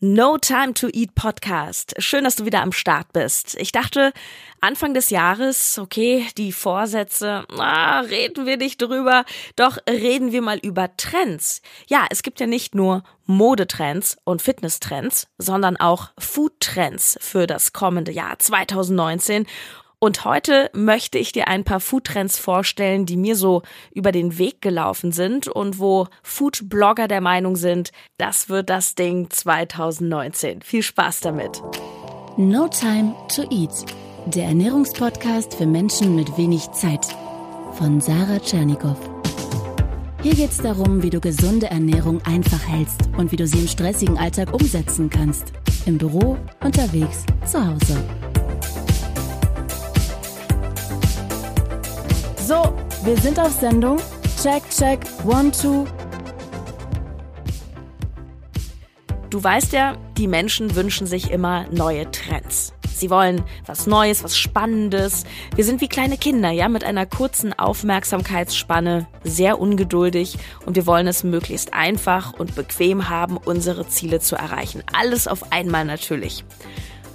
No Time to Eat Podcast. Schön, dass du wieder am Start bist. Ich dachte, Anfang des Jahres, okay, die Vorsätze, ah, reden wir nicht drüber, doch reden wir mal über Trends. Ja, es gibt ja nicht nur Modetrends und Fitnesstrends, sondern auch Foodtrends für das kommende Jahr 2019. Und heute möchte ich dir ein paar Foodtrends vorstellen, die mir so über den Weg gelaufen sind und wo Foodblogger der Meinung sind, das wird das Ding 2019. Viel Spaß damit. No Time to Eat, der Ernährungspodcast für Menschen mit wenig Zeit von Sarah Tschernikow. Hier geht es darum, wie du gesunde Ernährung einfach hältst und wie du sie im stressigen Alltag umsetzen kannst. Im Büro, unterwegs, zu Hause. Wir sind auf Sendung. Check, check, one, two. Du weißt ja, die Menschen wünschen sich immer neue Trends. Sie wollen was Neues, was Spannendes. Wir sind wie kleine Kinder, ja, mit einer kurzen Aufmerksamkeitsspanne, sehr ungeduldig und wir wollen es möglichst einfach und bequem haben, unsere Ziele zu erreichen. Alles auf einmal natürlich.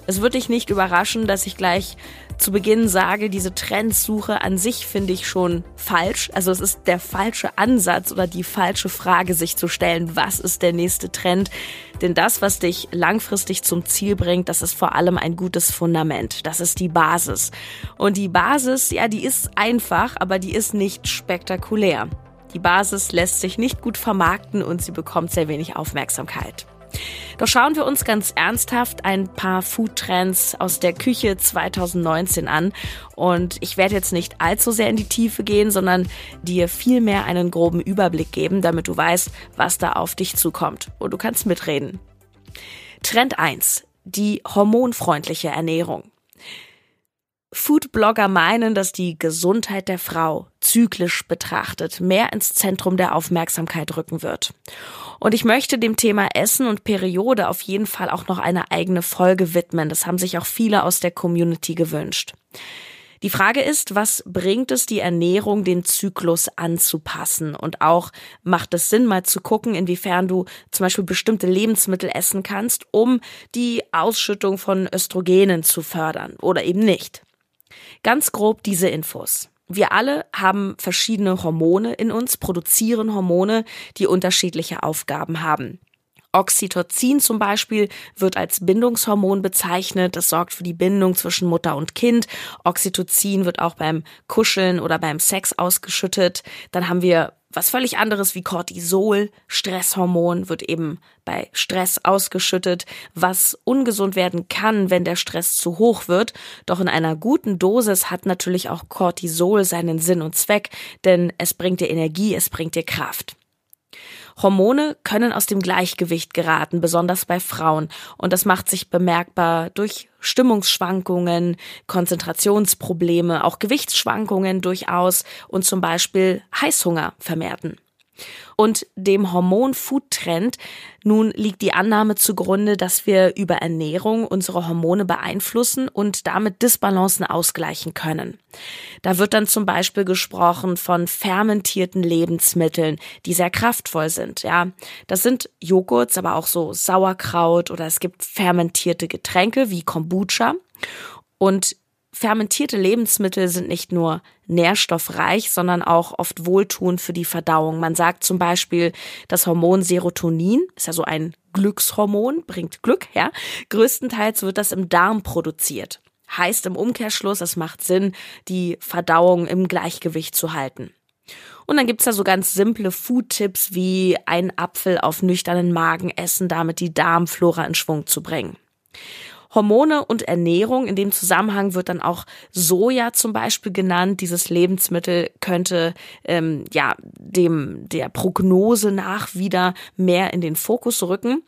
Es wird dich nicht überraschen, dass ich gleich zu Beginn sage, diese Trendsuche an sich finde ich schon falsch. Also es ist der falsche Ansatz oder die falsche Frage, sich zu stellen, was ist der nächste Trend? Denn das, was dich langfristig zum Ziel bringt, das ist vor allem ein gutes Fundament. Das ist die Basis. Und die Basis, ja, die ist einfach, aber die ist nicht spektakulär. Die Basis lässt sich nicht gut vermarkten und sie bekommt sehr wenig Aufmerksamkeit. Doch schauen wir uns ganz ernsthaft ein paar Foodtrends aus der Küche 2019 an. Und ich werde jetzt nicht allzu sehr in die Tiefe gehen, sondern dir vielmehr einen groben Überblick geben, damit du weißt, was da auf dich zukommt. Und du kannst mitreden. Trend 1. Die hormonfreundliche Ernährung. Foodblogger meinen, dass die Gesundheit der Frau zyklisch betrachtet mehr ins Zentrum der Aufmerksamkeit rücken wird. Und ich möchte dem Thema Essen und Periode auf jeden Fall auch noch eine eigene Folge widmen. Das haben sich auch viele aus der Community gewünscht. Die Frage ist, was bringt es die Ernährung, den Zyklus anzupassen? Und auch macht es Sinn, mal zu gucken, inwiefern du zum Beispiel bestimmte Lebensmittel essen kannst, um die Ausschüttung von Östrogenen zu fördern oder eben nicht. Ganz grob diese Infos. Wir alle haben verschiedene Hormone in uns, produzieren Hormone, die unterschiedliche Aufgaben haben. Oxytocin zum Beispiel wird als Bindungshormon bezeichnet. Das sorgt für die Bindung zwischen Mutter und Kind. Oxytocin wird auch beim Kuscheln oder beim Sex ausgeschüttet. Dann haben wir was völlig anderes wie Cortisol, Stresshormon, wird eben bei Stress ausgeschüttet, was ungesund werden kann, wenn der Stress zu hoch wird. Doch in einer guten Dosis hat natürlich auch Cortisol seinen Sinn und Zweck, denn es bringt dir Energie, es bringt dir Kraft. Hormone können aus dem Gleichgewicht geraten, besonders bei Frauen. Und das macht sich bemerkbar durch Stimmungsschwankungen, Konzentrationsprobleme, auch Gewichtsschwankungen durchaus und zum Beispiel Heißhunger vermehrten und dem Hormon-Food-Trend. Nun liegt die Annahme zugrunde, dass wir über Ernährung unsere Hormone beeinflussen und damit Disbalancen ausgleichen können. Da wird dann zum Beispiel gesprochen von fermentierten Lebensmitteln, die sehr kraftvoll sind. Ja, das sind Joghurts, aber auch so Sauerkraut oder es gibt fermentierte Getränke wie Kombucha. Und Fermentierte Lebensmittel sind nicht nur nährstoffreich, sondern auch oft wohltuend für die Verdauung. Man sagt zum Beispiel, das Hormon Serotonin ist ja so ein Glückshormon, bringt Glück, ja. Größtenteils wird das im Darm produziert. Heißt im Umkehrschluss, es macht Sinn, die Verdauung im Gleichgewicht zu halten. Und dann gibt's da so ganz simple Food-Tipps wie ein Apfel auf nüchternen Magen essen, damit die Darmflora in Schwung zu bringen. Hormone und Ernährung. In dem Zusammenhang wird dann auch Soja zum Beispiel genannt. Dieses Lebensmittel könnte ähm, ja dem der Prognose nach wieder mehr in den Fokus rücken.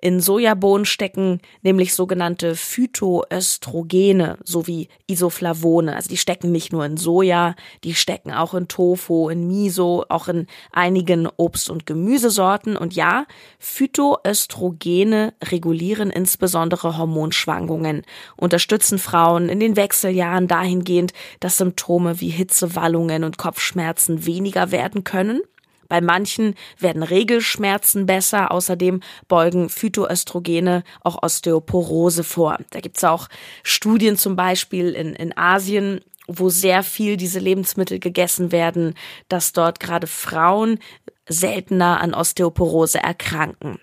In Sojabohnen stecken nämlich sogenannte Phytoöstrogene sowie Isoflavone. Also die stecken nicht nur in Soja, die stecken auch in Tofu, in Miso, auch in einigen Obst- und Gemüsesorten. Und ja, Phytoöstrogene regulieren insbesondere Hormonschwankungen, unterstützen Frauen in den Wechseljahren dahingehend, dass Symptome wie Hitzewallungen und Kopfschmerzen weniger werden können Bei manchen werden Regelschmerzen besser. Außerdem beugen Phytoöstrogene auch Osteoporose vor. Da gibt's auch Studien zum Beispiel in, in Asien, wo sehr viel diese Lebensmittel gegessen werden, dass dort gerade Frauen seltener an Osteoporose erkranken.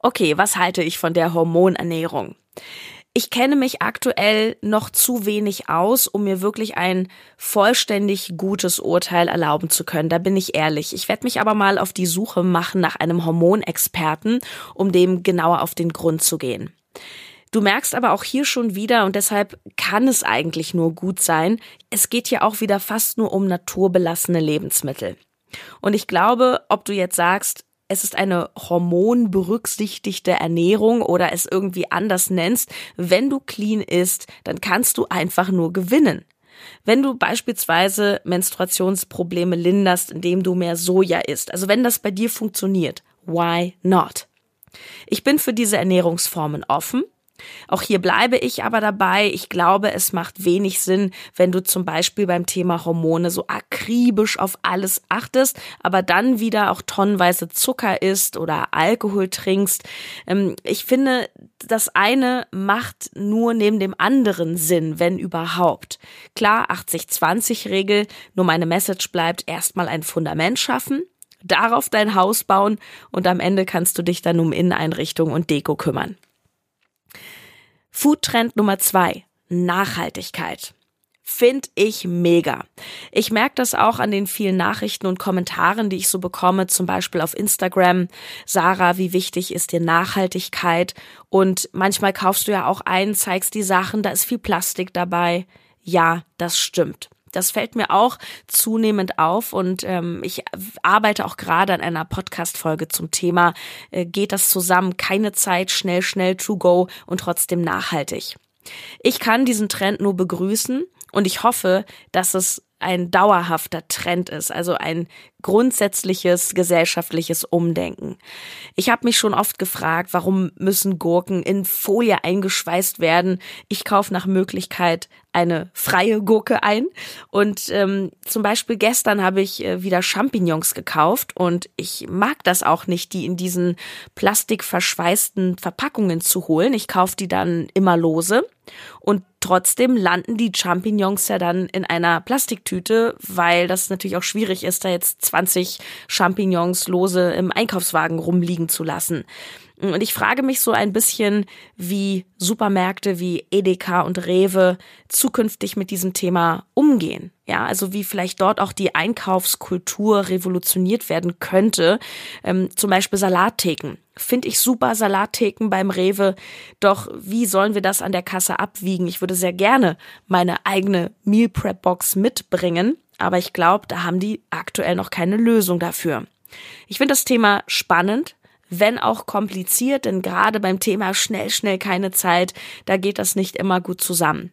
Okay, was halte ich von der Hormonernährung? Ich kenne mich aktuell noch zu wenig aus, um mir wirklich ein vollständig gutes Urteil erlauben zu können. Da bin ich ehrlich. Ich werde mich aber mal auf die Suche machen nach einem Hormonexperten, um dem genauer auf den Grund zu gehen. Du merkst aber auch hier schon wieder, und deshalb kann es eigentlich nur gut sein, es geht hier auch wieder fast nur um naturbelassene Lebensmittel. Und ich glaube, ob du jetzt sagst, es ist eine hormonberücksichtigte Ernährung oder es irgendwie anders nennst, wenn du clean isst, dann kannst du einfach nur gewinnen. Wenn du beispielsweise Menstruationsprobleme linderst, indem du mehr Soja isst, also wenn das bei dir funktioniert, why not? Ich bin für diese Ernährungsformen offen auch hier bleibe ich aber dabei. Ich glaube, es macht wenig Sinn, wenn du zum Beispiel beim Thema Hormone so akribisch auf alles achtest, aber dann wieder auch tonnenweise Zucker isst oder Alkohol trinkst. Ähm, ich finde, das eine macht nur neben dem anderen Sinn, wenn überhaupt. Klar, 80-20-Regel, nur meine Message bleibt erstmal ein Fundament schaffen darauf dein Haus bauen und am Ende kannst du dich dann um Inneneinrichtung und Deko kümmern. Foodtrend Nummer zwei. Nachhaltigkeit. Find ich mega. Ich merke das auch an den vielen Nachrichten und Kommentaren, die ich so bekomme, zum Beispiel auf Instagram. Sarah, wie wichtig ist dir Nachhaltigkeit? Und manchmal kaufst du ja auch ein, zeigst die Sachen, da ist viel Plastik dabei. Ja, das stimmt. Das fällt mir auch zunehmend auf und ähm, ich arbeite auch gerade an einer Podcast-Folge zum Thema, äh, geht das zusammen, keine Zeit, schnell, schnell to go und trotzdem nachhaltig. Ich kann diesen Trend nur begrüßen und ich hoffe, dass es ein dauerhafter Trend ist, also ein grundsätzliches gesellschaftliches Umdenken. Ich habe mich schon oft gefragt, warum müssen Gurken in Folie eingeschweißt werden? Ich kaufe nach Möglichkeit eine freie Gurke ein. Und ähm, zum Beispiel gestern habe ich äh, wieder Champignons gekauft und ich mag das auch nicht, die in diesen plastikverschweißten Verpackungen zu holen. Ich kaufe die dann immer lose. Und trotzdem landen die Champignons ja dann in einer Plastiktüte, weil das natürlich auch schwierig ist, da jetzt 20 Champignons lose im Einkaufswagen rumliegen zu lassen. Und ich frage mich so ein bisschen, wie Supermärkte wie Edeka und Rewe zukünftig mit diesem Thema umgehen. Ja, also wie vielleicht dort auch die Einkaufskultur revolutioniert werden könnte. Ähm, zum Beispiel Salattheken. Finde ich super Salattheken beim Rewe. Doch wie sollen wir das an der Kasse abwiegen? Ich würde sehr gerne meine eigene Meal Prep Box mitbringen. Aber ich glaube, da haben die aktuell noch keine Lösung dafür. Ich finde das Thema spannend, wenn auch kompliziert, denn gerade beim Thema schnell, schnell keine Zeit, da geht das nicht immer gut zusammen.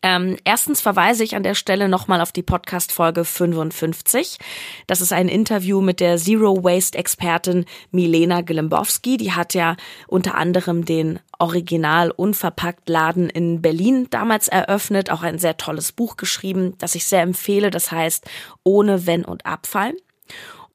Ähm, erstens verweise ich an der Stelle nochmal auf die Podcast-Folge 55. Das ist ein Interview mit der Zero-Waste-Expertin Milena Glimbowski. Die hat ja unter anderem den Original unverpackt Laden in Berlin damals eröffnet, auch ein sehr tolles Buch geschrieben, das ich sehr empfehle. Das heißt Ohne Wenn und Abfall.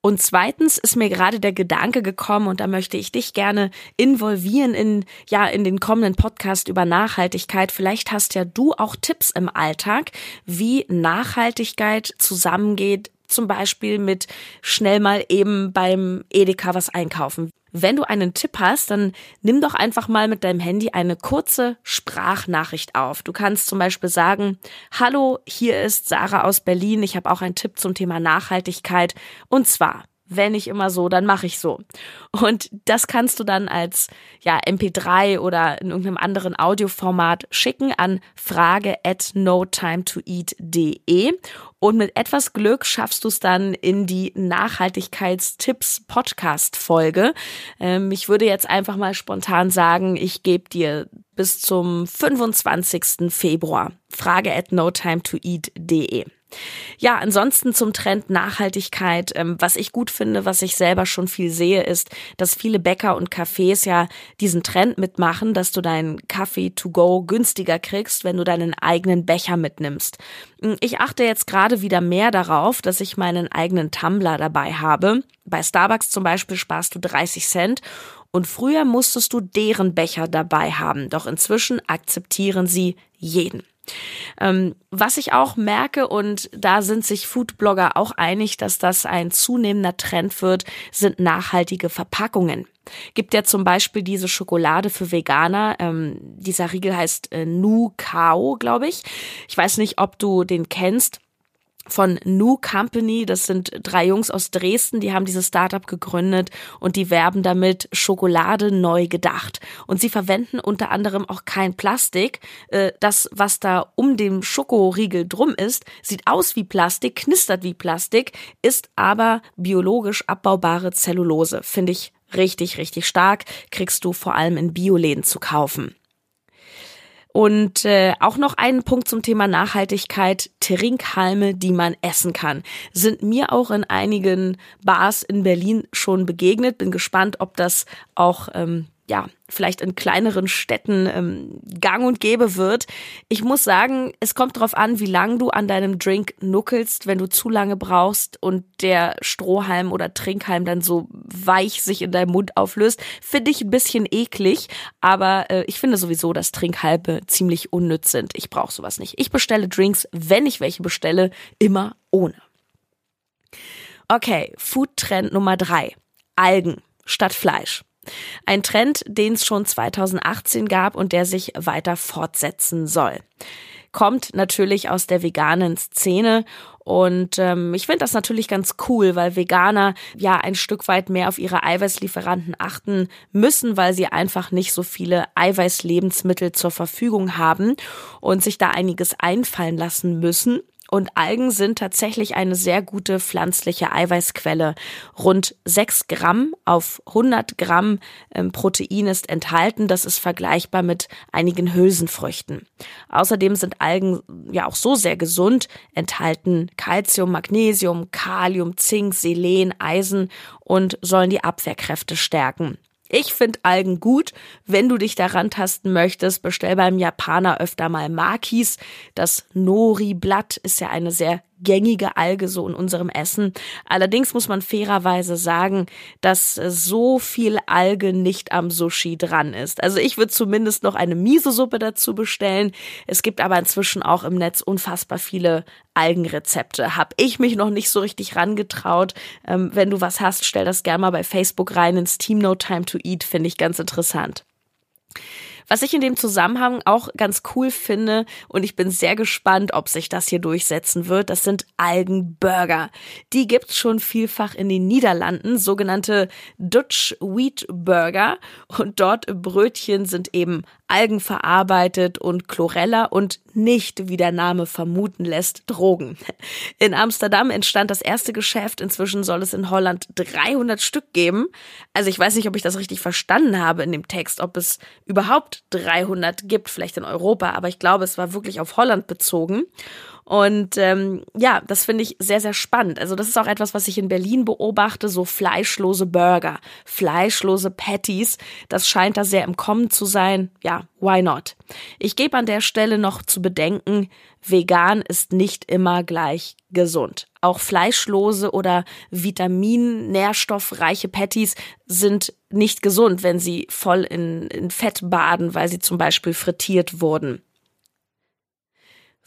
Und zweitens ist mir gerade der Gedanke gekommen und da möchte ich dich gerne involvieren in, ja, in den kommenden Podcast über Nachhaltigkeit. Vielleicht hast ja du auch Tipps im Alltag, wie Nachhaltigkeit zusammengeht zum Beispiel mit schnell mal eben beim Edeka was einkaufen. Wenn du einen Tipp hast, dann nimm doch einfach mal mit deinem Handy eine kurze Sprachnachricht auf. Du kannst zum Beispiel sagen, hallo, hier ist Sarah aus Berlin. Ich habe auch einen Tipp zum Thema Nachhaltigkeit. Und zwar, wenn ich immer so, dann mache ich so. Und das kannst du dann als ja MP3 oder in irgendeinem anderen Audioformat schicken an frage at notimetoeat.de und mit etwas Glück schaffst du es dann in die Nachhaltigkeitstipps Podcast Folge. Ähm, ich würde jetzt einfach mal spontan sagen, ich gebe dir bis zum 25. Februar frage at notimetoeat.de. Ja, ansonsten zum Trend Nachhaltigkeit. Ähm, was ich gut finde, was ich selber schon viel sehe, ist, dass viele Bäcker und Cafés ja diesen Trend mitmachen, dass du deinen Kaffee to go günstiger kriegst, wenn du deinen eigenen Becher mitnimmst. Hm, ich achte jetzt gerade wieder mehr darauf, dass ich meinen eigenen Tumbler dabei habe. Bei Starbucks zum Beispiel sparst du 30 Cent und früher musstest du deren Becher dabei haben, doch inzwischen akzeptieren sie jeden. Ähm, was ich auch merke, und da sind sich Foodblogger auch einig, dass das ein zunehmender Trend wird, sind nachhaltige Verpackungen. Gibt ja zum Beispiel diese Schokolade für Veganer. Ähm, dieser Riegel heißt äh, Nu Kao, glaube ich. Ich weiß nicht, ob du den kennst von New Company. Das sind drei Jungs aus Dresden, die haben dieses Startup gegründet und die werben damit Schokolade neu gedacht. Und sie verwenden unter anderem auch kein Plastik. Äh, das, was da um dem Schokoriegel drum ist, sieht aus wie Plastik, knistert wie Plastik, ist aber biologisch abbaubare Zellulose. Finde ich richtig, richtig stark. Kriegst du vor allem in Bioläden zu kaufen. Und äh, auch noch einen Punkt zum Thema Nachhaltigkeit. Trinkhalme, die man essen kann, sind mir auch in einigen Bars in Berlin schon begegnet. Bin gespannt, ob das auch ähm, ja, vielleicht in kleineren Städten ähm, gang und gäbe wird. Ich muss sagen, es kommt darauf an, wie lang du an deinem Drink nuckelst. Wenn du zu lange brauchst und der Strohhalm oder Trinkhalm dann so weich sich in deinem Mund auflöst, finde ich ein bisschen eklig. Aber äh, ich finde sowieso, dass Trinkhalbe ziemlich unnütz sind. Ich brauche sowas nicht. Ich bestelle Drinks, wenn ich welche bestelle, immer ohne. Okay, Food-Trend Nummer drei. Algen statt Fleisch. Ein Trend, den es schon 2018 gab und der sich weiter fortsetzen soll. Kommt natürlich aus der veganen Szene und ähm, ich finde das natürlich ganz cool, weil Veganer ja ein Stück weit mehr auf ihre Eiweißlieferanten achten müssen, weil sie einfach nicht so viele Eiweißlebensmittel zur Verfügung haben und sich da einiges einfallen lassen müssen. Und Algen sind tatsächlich eine sehr gute pflanzliche Eiweißquelle. Rund 6 Gramm auf 100 Gramm ähm, Protein ist enthalten. Das ist vergleichbar mit einigen Hülsenfrüchten. Außerdem sind Algen ja auch so sehr gesund, enthalten Calcium, Magnesium, Kalium, Zink, Selen, Eisen und sollen die Abwehrkräfte stärken. Ich finde Algen gut. Wenn du dich daran tasten möchtest, bestell beim Japaner öfter mal Makis. Das Nori-Blatt ist ja eine sehr gängige Alge so in unserem Essen. Allerdings muss man fairerweise sagen, dass so viel Alge nicht am Sushi dran ist. Also ich würde zumindest noch eine Miso-Suppe dazu bestellen. Es gibt aber inzwischen auch im Netz unfassbar viele Algenrezepte. Hab ich mich noch nicht so richtig rangetraut. Ähm, wenn du was hast, stell das gerne mal bei Facebook rein ins Team No Time to Eat. Finde ich ganz interessant. Was ich in dem Zusammenhang auch ganz cool finde und ich bin sehr gespannt, ob sich das hier durchsetzen wird, das sind Algenburger. Die gibt's schon vielfach in den Niederlanden, sogenannte Dutch Wheat Burger und dort Brötchen sind eben Algen verarbeitet und Chlorella und nicht, wie der Name vermuten lässt, Drogen. In Amsterdam entstand das erste Geschäft. Inzwischen soll es in Holland 300 Stück geben. Also ich weiß nicht, ob ich das richtig verstanden habe in dem Text, ob es überhaupt 300 gibt, vielleicht in Europa, aber ich glaube, es war wirklich auf Holland bezogen. Und ähm, ja, das finde ich sehr, sehr spannend. Also das ist auch etwas, was ich in Berlin beobachte, so fleischlose Burger, fleischlose Patties. Das scheint da sehr im Kommen zu sein. Ja, why not? Ich gebe an der Stelle noch zu bedenken, vegan ist nicht immer gleich gesund. Auch fleischlose oder vitamin-nährstoffreiche Patties sind nicht gesund, wenn sie voll in, in Fett baden, weil sie zum Beispiel frittiert wurden.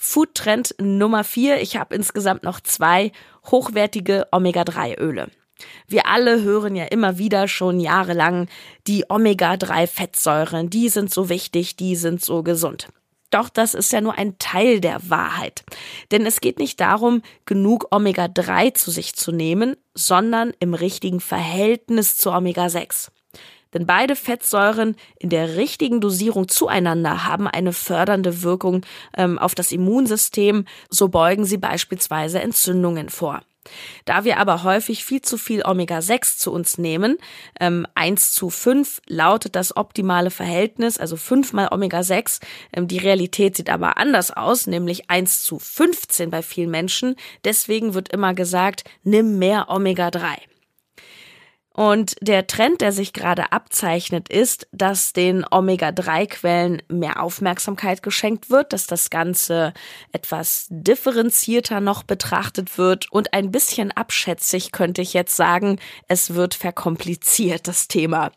Foodtrend Nummer vier. Ich habe insgesamt noch zwei hochwertige Omega-3-Öle. Wir alle hören ja immer wieder schon jahrelang, die Omega-3-Fettsäuren, die sind so wichtig, die sind so gesund. Doch das ist ja nur ein Teil der Wahrheit. Denn es geht nicht darum, genug Omega-3 zu sich zu nehmen, sondern im richtigen Verhältnis zu Omega-6. Denn beide Fettsäuren in der richtigen Dosierung zueinander haben eine fördernde Wirkung ähm, auf das Immunsystem. So beugen sie beispielsweise Entzündungen vor. Da wir aber häufig viel zu viel Omega-6 zu uns nehmen, ähm, 1 zu 5 lautet das optimale Verhältnis, also 5 mal Omega-6. Ähm, die Realität sieht aber anders aus, nämlich 1 zu 15 bei vielen Menschen. Deswegen wird immer gesagt, nimm mehr Omega-3. Und der Trend, der sich gerade abzeichnet, ist, dass den Omega-3-Quellen mehr Aufmerksamkeit geschenkt wird, dass das Ganze etwas differenzierter noch betrachtet wird und ein bisschen abschätzig könnte ich jetzt sagen, es wird verkompliziert, das Thema.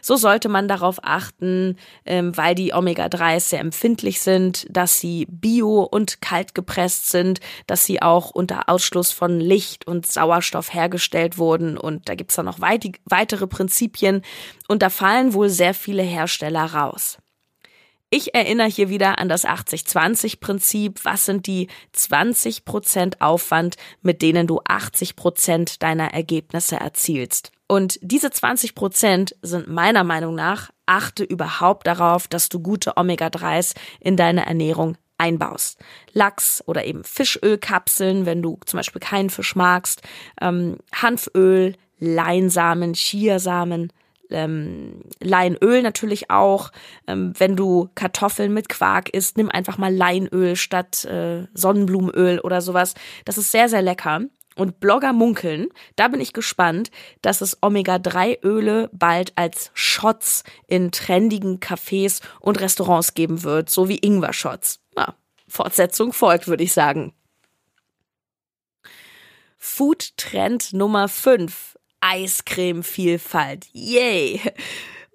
So sollte man darauf achten, ähm, weil die Omega-3s sehr empfindlich sind, dass sie bio und kalt gepresst sind, dass sie auch unter Ausschluss von Licht und Sauerstoff hergestellt wurden und da gibt's dann noch weitere weitere Prinzipien und da fallen wohl sehr viele Hersteller raus. Ich erinnere hier wieder an das 80-20-Prinzip. Was sind die 20% Aufwand, mit denen du 80% deiner Ergebnisse erzielst? Und diese 20% sind meiner Meinung nach, achte überhaupt darauf, dass du gute Omega-3s in deine Ernährung einbaust. Lachs oder eben Fischölkapseln, wenn du zum Beispiel keinen Fisch magst, ähm, Hanföl, Leinsamen, Chiasamen, ähm, Leinöl natürlich auch. Ähm, wenn du Kartoffeln mit Quark isst, nimm einfach mal Leinöl statt äh, Sonnenblumenöl oder sowas. Das ist sehr, sehr lecker. Und Blogger munkeln, da bin ich gespannt, dass es Omega-3-Öle bald als Shots in trendigen Cafés und Restaurants geben wird, so wie Ingwer-Shots. Ja, Fortsetzung folgt, würde ich sagen. Food Trend Nummer 5 Eiscreme-Vielfalt. Yay!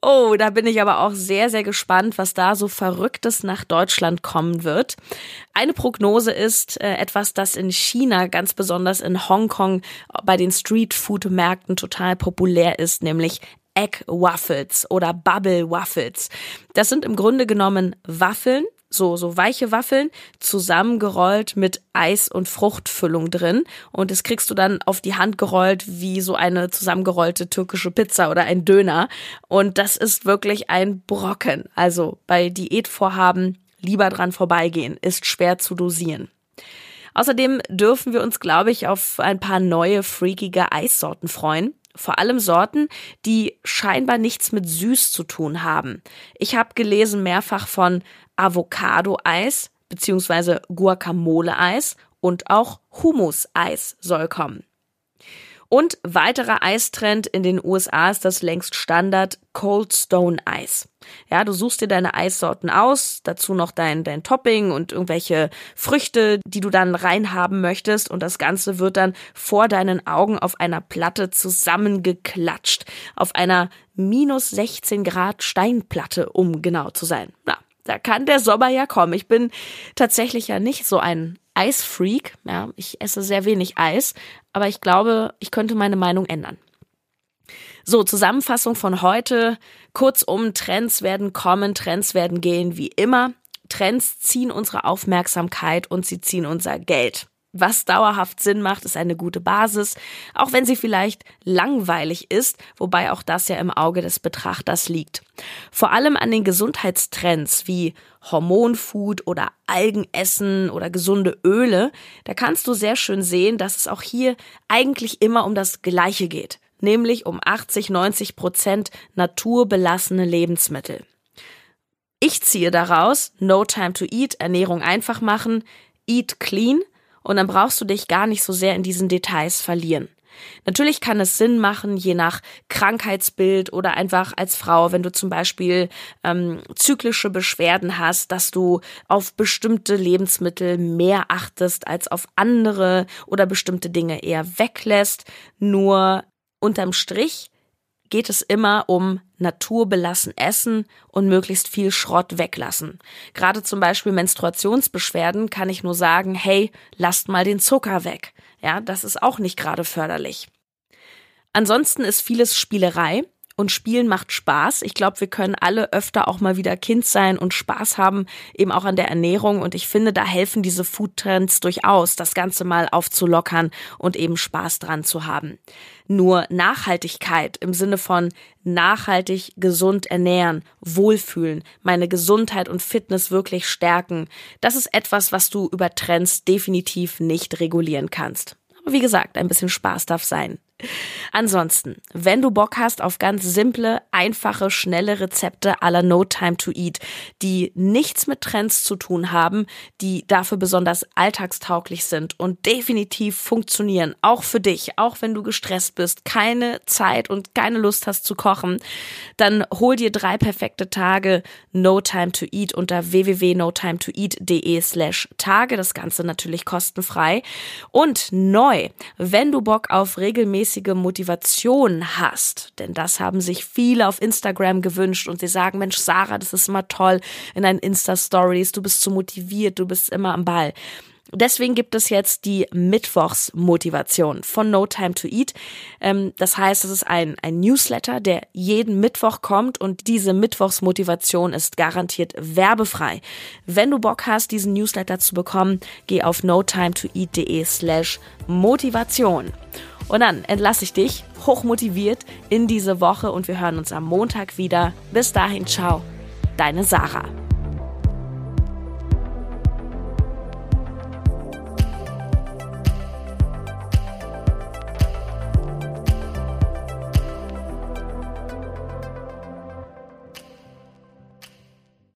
Oh, da bin ich aber auch sehr, sehr gespannt, was da so Verrücktes nach Deutschland kommen wird. Eine Prognose ist äh, etwas, das in China, ganz besonders in Hongkong, bei den Street-Food-Märkten total populär ist, nämlich Egg Waffles oder Bubble Waffles. Das sind im Grunde genommen Waffeln, so, so weiche Waffeln, zusammengerollt mit Eis- und Fruchtfüllung drin. Und das kriegst du dann auf die Hand gerollt wie so eine zusammengerollte türkische Pizza oder ein Döner. Und das ist wirklich ein Brocken. Also bei Diätvorhaben lieber dran vorbeigehen, ist schwer zu dosieren. Außerdem dürfen wir uns, glaube ich, auf ein paar neue, freakige Eissorten freuen. Vor allem Sorten, die scheinbar nichts mit süß zu tun haben. Ich habe gelesen mehrfach von Avocado-Eis bzw. Guacamole-Eis und auch Hummus-Eis soll kommen. Und weiterer Eistrend in den USA ist das längst Standard Cold Stone Eis. Ja, du suchst dir deine Eissorten aus, dazu noch dein, dein Topping und irgendwelche Früchte, die du dann reinhaben möchtest und das Ganze wird dann vor deinen Augen auf einer Platte zusammengeklatscht. Auf einer minus 16 Grad Steinplatte, um genau zu sein. Na, da kann der Sommer ja kommen. Ich bin tatsächlich ja nicht so ein Eisfreak. Ja, ich esse sehr wenig Eis, aber ich glaube, ich könnte meine Meinung ändern. So, Zusammenfassung von heute. Kurzum, Trends werden kommen, Trends werden gehen wie immer. Trends ziehen unsere Aufmerksamkeit und sie ziehen unser Geld. Was dauerhaft Sinn macht, ist eine gute Basis, auch wenn sie vielleicht langweilig ist, wobei auch das ja im Auge des Betrachters liegt. Vor allem an den Gesundheitstrends wie Hormonfood oder Algenessen oder gesunde Öle, da kannst du sehr schön sehen, dass es auch hier eigentlich immer um das Gleiche geht, nämlich um 80, 90 Prozent naturbelassene Lebensmittel. Ich ziehe daraus, no time to eat, Ernährung einfach machen, eat clean, und dann brauchst du dich gar nicht so sehr in diesen Details verlieren. Natürlich kann es Sinn machen, je nach Krankheitsbild oder einfach als Frau, wenn du zum Beispiel ähm, zyklische Beschwerden hast, dass du auf bestimmte Lebensmittel mehr achtest als auf andere oder bestimmte Dinge eher weglässt. Nur unterm Strich geht es immer um naturbelassen essen und möglichst viel Schrott weglassen. Gerade zum Beispiel Menstruationsbeschwerden kann ich nur sagen, hey, lasst mal den Zucker weg. Ja, das ist auch nicht gerade förderlich. Ansonsten ist vieles Spielerei und Spielen macht Spaß. Ich glaube, wir können alle öfter auch mal wieder Kind sein und Spaß haben, eben auch an der Ernährung. Und ich finde, da helfen diese Foodtrends durchaus, das Ganze mal aufzulockern und eben Spaß dran zu haben. Nur Nachhaltigkeit im Sinne von nachhaltig gesund ernähren, wohlfühlen, meine Gesundheit und Fitness wirklich stärken, das ist etwas, was du über Trends definitiv nicht regulieren kannst. wie gesagt, ein bisschen Spaß darf sein. Ansonsten, wenn du Bock hast auf ganz simple, einfache, schnelle Rezepte aller No Time to Eat, die nichts mit Trends zu tun haben, die dafür besonders alltagstauglich sind und definitiv funktionieren, auch für dich, auch wenn du gestresst bist, keine Zeit und keine Lust hast zu kochen, dann hol dir drei perfekte Tage No Time to Eat unter www.notimetoeat.de slash Tage. Das Ganze natürlich kostenfrei. Und neu, wenn du Bock auf regelmäßig regelmäßige Motivation hast, denn das haben sich viele auf Instagram gewünscht und sie sagen, Mensch, Sarah, das ist immer toll in deinen Insta-Stories, du bist so motiviert, du bist immer am Ball. Deswegen gibt es jetzt die Mittwochsmotivation von No Time to Eat. Ähm, das heißt, es ist ein, ein Newsletter, der jeden Mittwoch kommt und diese Mittwochsmotivation ist garantiert werbefrei. Wenn du Bock hast, diesen Newsletter zu bekommen, geh auf notimetoeat.de slash Motivation. Und dann entlasse ich dich hochmotiviert in diese Woche und wir hören uns am Montag wieder. Bis dahin, ciao, deine Sarah.